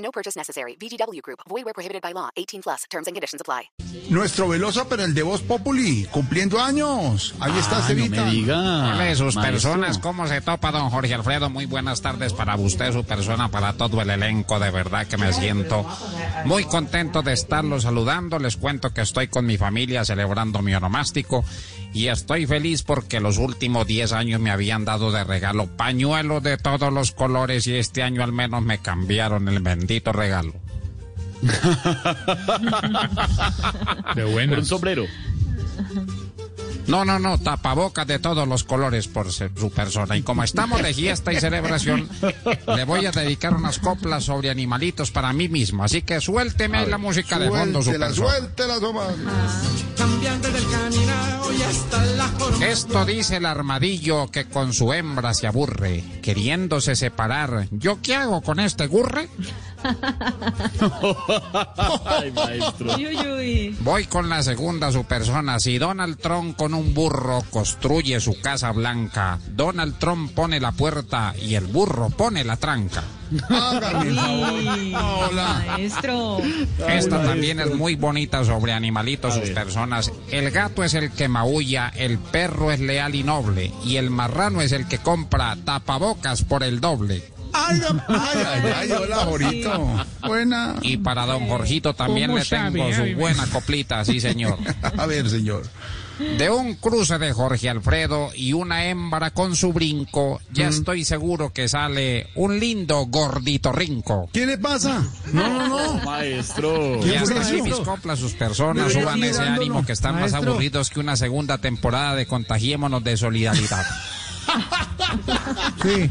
No purchase necessary. VGW Group. Void where prohibited by law. 18 plus. Terms and conditions apply. Nuestro veloso, pero el de Voz Populi, cumpliendo años. Ahí está, no Cevita. me diga. Hola, sus maestro. personas, ¿cómo se topa, don Jorge Alfredo? Muy buenas tardes para usted, su persona, para todo el elenco. De verdad que me siento muy contento de estarlos saludando. Les cuento que estoy con mi familia celebrando mi onomástico y estoy feliz porque los últimos 10 años me habían dado de regalo pañuelos de todos los colores y este año al menos me cambiaron el bendito regalo. De bueno. Un sombrero. No, no, no, tapabocas de todos los colores por ser su persona. Y como estamos de fiesta y celebración, le voy a dedicar unas coplas sobre animalitos para mí mismo. Así que suélteme ahí la música de fondo, su Suéltela, persona. suéltela. Esto dice el armadillo que con su hembra se aburre, queriéndose separar. ¿Yo qué hago con este gurre? Ay, maestro. Voy con la segunda su persona. Si Donald Trump con un burro construye su casa blanca, Donald Trump pone la puerta y el burro pone la tranca. Hola. Maestro. Esta también es muy bonita sobre animalitos, sus personas. El gato es el que maulla, el perro es leal y noble, y el marrano es el que compra tapabocas por el doble. Ay, ay, ay, ay, hola, Jorito. Buena. Y para don Jorgito también ¿Cómo le tengo sabe? su Ay, buena coplita, sí señor. A ver, señor. De un cruce de Jorge Alfredo y una hembra con su brinco, ya estoy seguro que sale un lindo gordito rinco. ¿Qué le pasa? No, no, no. Maestro. ¿Qué Ya están mis coplas, sus personas, Debería suban ese dándolo. ánimo que están más aburridos que una segunda temporada de Contagiémonos de Solidaridad. Sí.